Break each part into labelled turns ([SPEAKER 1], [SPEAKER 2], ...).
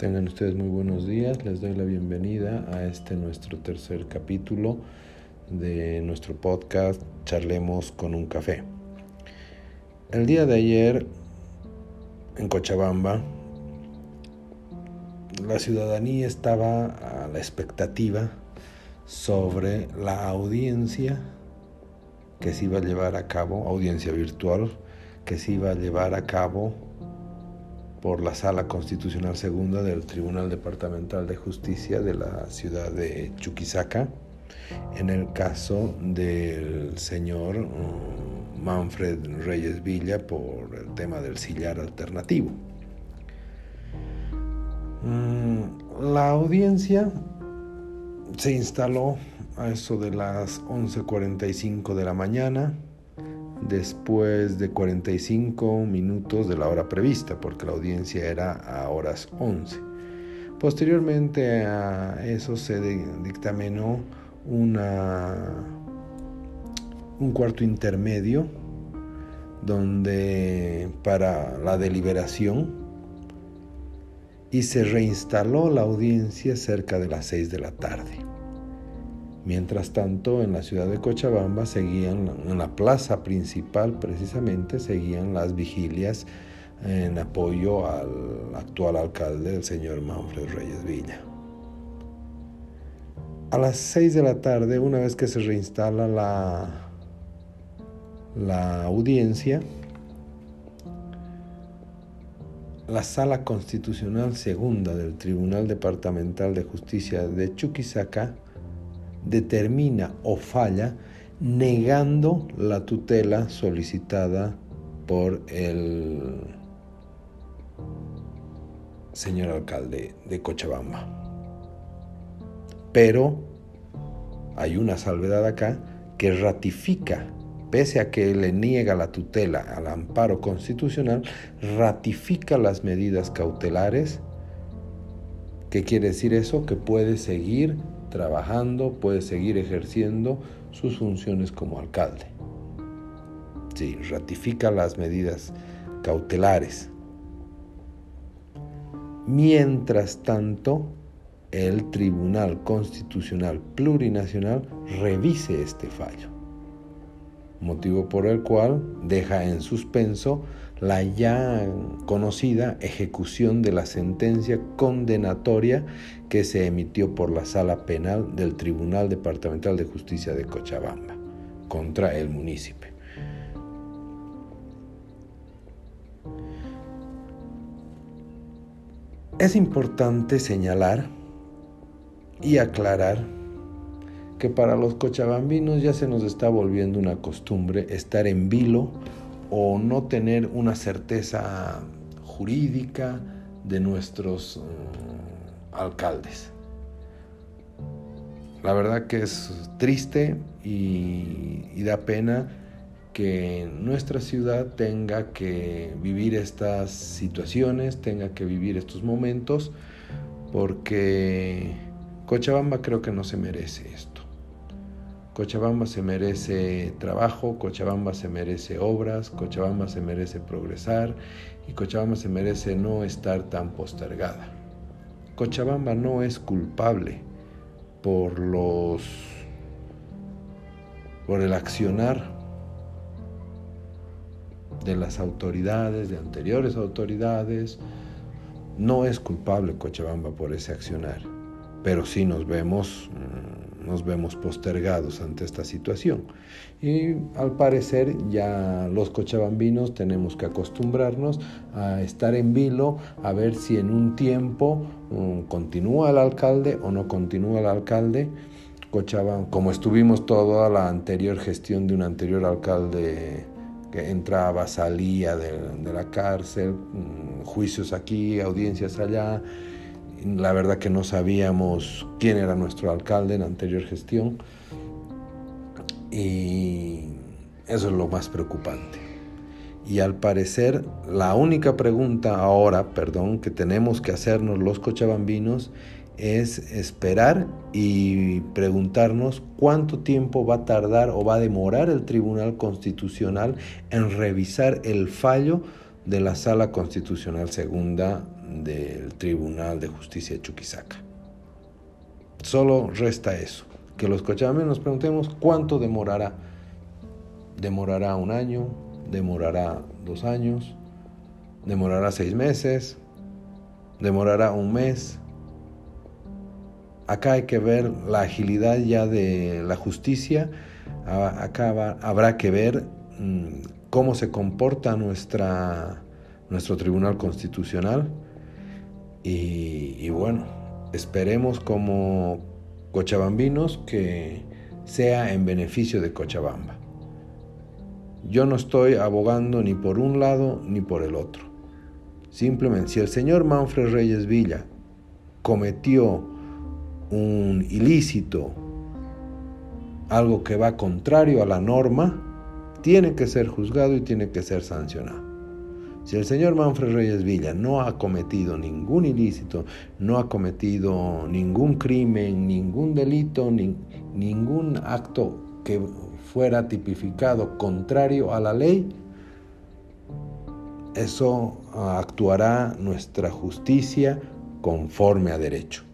[SPEAKER 1] Tengan ustedes muy buenos días. Les doy la bienvenida a este nuestro tercer capítulo de nuestro podcast Charlemos con un café. El día de ayer en Cochabamba la ciudadanía estaba a la expectativa sobre la audiencia que se iba a llevar a cabo, audiencia virtual, que se iba a llevar a cabo por la Sala Constitucional Segunda del Tribunal Departamental de Justicia de la ciudad de Chuquisaca, en el caso del señor mm, Manfred Reyes Villa por el tema del sillar alternativo. Mm, la audiencia se instaló a eso de las 11.45 de la mañana después de 45 minutos de la hora prevista, porque la audiencia era a horas 11. Posteriormente a eso se dictaminó un cuarto intermedio donde para la deliberación y se reinstaló la audiencia cerca de las 6 de la tarde. Mientras tanto, en la ciudad de Cochabamba seguían, en la plaza principal precisamente, seguían las vigilias en apoyo al actual alcalde, el señor Manfred Reyes Villa. A las 6 de la tarde, una vez que se reinstala la, la audiencia, la Sala Constitucional Segunda del Tribunal Departamental de Justicia de Chuquisaca determina o falla negando la tutela solicitada por el señor alcalde de Cochabamba. Pero hay una salvedad acá que ratifica, pese a que le niega la tutela al amparo constitucional, ratifica las medidas cautelares. ¿Qué quiere decir eso? Que puede seguir trabajando, puede seguir ejerciendo sus funciones como alcalde. Sí, ratifica las medidas cautelares. Mientras tanto, el Tribunal Constitucional Plurinacional revise este fallo, motivo por el cual deja en suspenso la ya conocida ejecución de la sentencia condenatoria que se emitió por la Sala Penal del Tribunal Departamental de Justicia de Cochabamba contra el municipio. Es importante señalar y aclarar que para los cochabambinos ya se nos está volviendo una costumbre estar en vilo o no tener una certeza jurídica de nuestros mm, alcaldes. La verdad que es triste y, y da pena que nuestra ciudad tenga que vivir estas situaciones, tenga que vivir estos momentos, porque Cochabamba creo que no se merece esto. Cochabamba se merece trabajo, Cochabamba se merece obras, Cochabamba se merece progresar y Cochabamba se merece no estar tan postergada. Cochabamba no es culpable por los por el accionar de las autoridades, de anteriores autoridades. No es culpable Cochabamba por ese accionar, pero sí nos vemos mm, nos vemos postergados ante esta situación. Y al parecer ya los cochabambinos tenemos que acostumbrarnos a estar en vilo, a ver si en un tiempo um, continúa el alcalde o no continúa el alcalde. Cochabamba, como estuvimos toda la anterior gestión de un anterior alcalde que entraba, salía de, la cárcel, um, juicios aquí, audiencias allá, la verdad que no sabíamos quién era nuestro alcalde en anterior gestión. Y eso es lo más preocupante. Y al parecer la única pregunta ahora, perdón, que tenemos que hacernos los cochabambinos es esperar y preguntarnos cuánto tiempo va a tardar o va a demorar el Tribunal Constitucional en revisar el fallo de la Sala Constitucional Segunda del Tribunal de Justicia de Chuquisaca. Solo resta eso, que los cochabambinos nos preguntemos cuánto demorará. ¿Demorará un año? ¿Demorará dos años? ¿Demorará seis meses? ¿Demorará un mes? Acá hay que ver la agilidad ya de la justicia, acá habrá que ver mm, cómo se comporta nuestro Tribunal Constitucional y, bueno, esperemos como cochabambinos que sea en beneficio de Cochabamba. Yo no estoy abogando ni por un lado ni por el otro. Simplemente, si el señor Manfred Reyes Villa cometió un ilícito, algo que va contrario a la norma, tiene que ser juzgado y tiene que ser sancionado. Si el señor Manfred Reyes Villa no ha cometido ningún ilícito, no ha cometido ningún crimen, ningún delito, ningún acto que fuera tipificado contrario a la ley, eso actuará nuestra justicia conforme a derecho.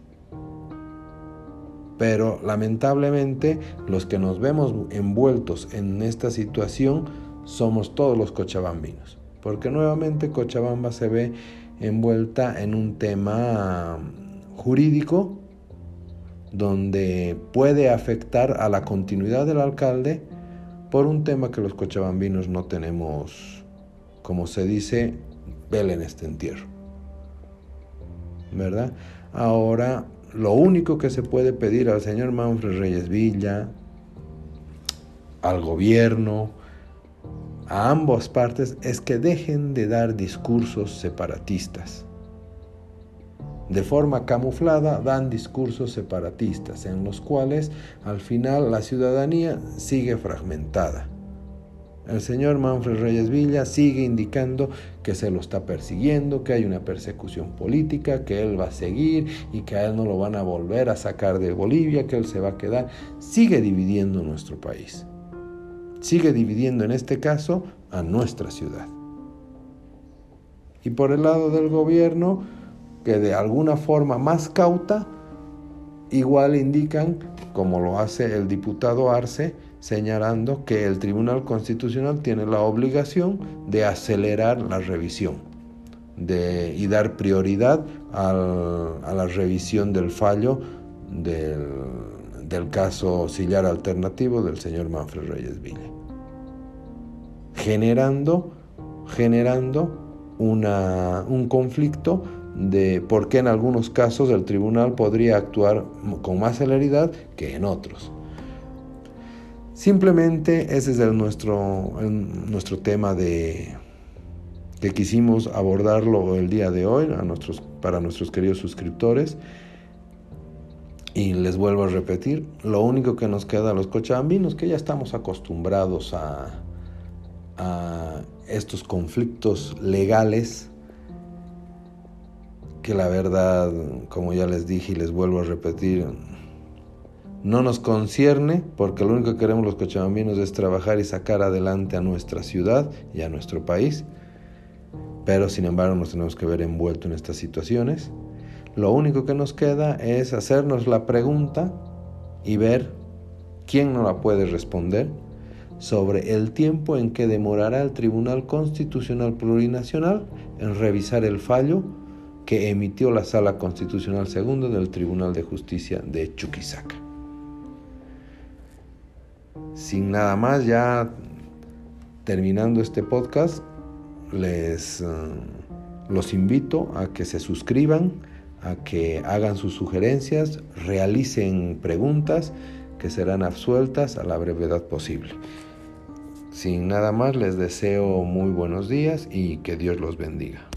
[SPEAKER 1] Pero lamentablemente los que nos vemos envueltos en esta situación somos todos los cochabambinos, porque nuevamente Cochabamba se ve envuelta en un tema jurídico donde puede afectar a la continuidad del alcalde por un tema que los cochabambinos no tenemos, como se dice, vela en este entierro. ¿Verdad? Ahora lo único que se puede pedir al señor Manfred Reyes Villa, al gobierno, a ambas partes, es que dejen de dar discursos separatistas. De forma camuflada dan discursos separatistas en los cuales al final la ciudadanía sigue fragmentada. El señor Manfred Reyes Villa sigue indicando que se lo está persiguiendo, que hay una persecución política, que él va a seguir y que a él no lo van a volver a sacar de Bolivia, que él se va a quedar. Sigue dividiendo nuestro país. Sigue dividiendo en este caso a nuestra ciudad. Y por el lado del gobierno, que de alguna forma más cauta, igual indican, como lo hace el diputado Arce, señalando que el Tribunal Constitucional tiene la obligación de acelerar la revisión de, y dar prioridad a la revisión del fallo del, caso sillar alternativo del señor Manfred Reyes Villa, generando, generando un conflicto de por qué en algunos casos el tribunal podría actuar con más celeridad que en otros. Simplemente ese es nuestro, nuestro tema de que quisimos abordarlo el día de hoy a nuestros, para nuestros queridos suscriptores. Y les vuelvo a repetir, lo único que nos queda a los cochabambinos, que ya estamos acostumbrados a, a estos conflictos legales, que la verdad, como ya les dije y les vuelvo a repetir, no nos concierne porque lo único que queremos los cochabambinos es trabajar y sacar adelante a nuestra ciudad y a nuestro país. Pero sin embargo nos tenemos que ver envueltos en estas situaciones. Lo único que nos queda es hacernos la pregunta y ver quién nos la puede responder sobre el tiempo en que demorará el Tribunal Constitucional Plurinacional en revisar el fallo que emitió la Sala Constitucional Segunda del Tribunal de Justicia de Chuquisaca. Sin nada más, ya terminando este podcast, les eh, los invito a que se suscriban, a que hagan sus sugerencias, realicen preguntas que serán absueltas a la brevedad posible. Sin nada más, les deseo muy buenos días y que Dios los bendiga.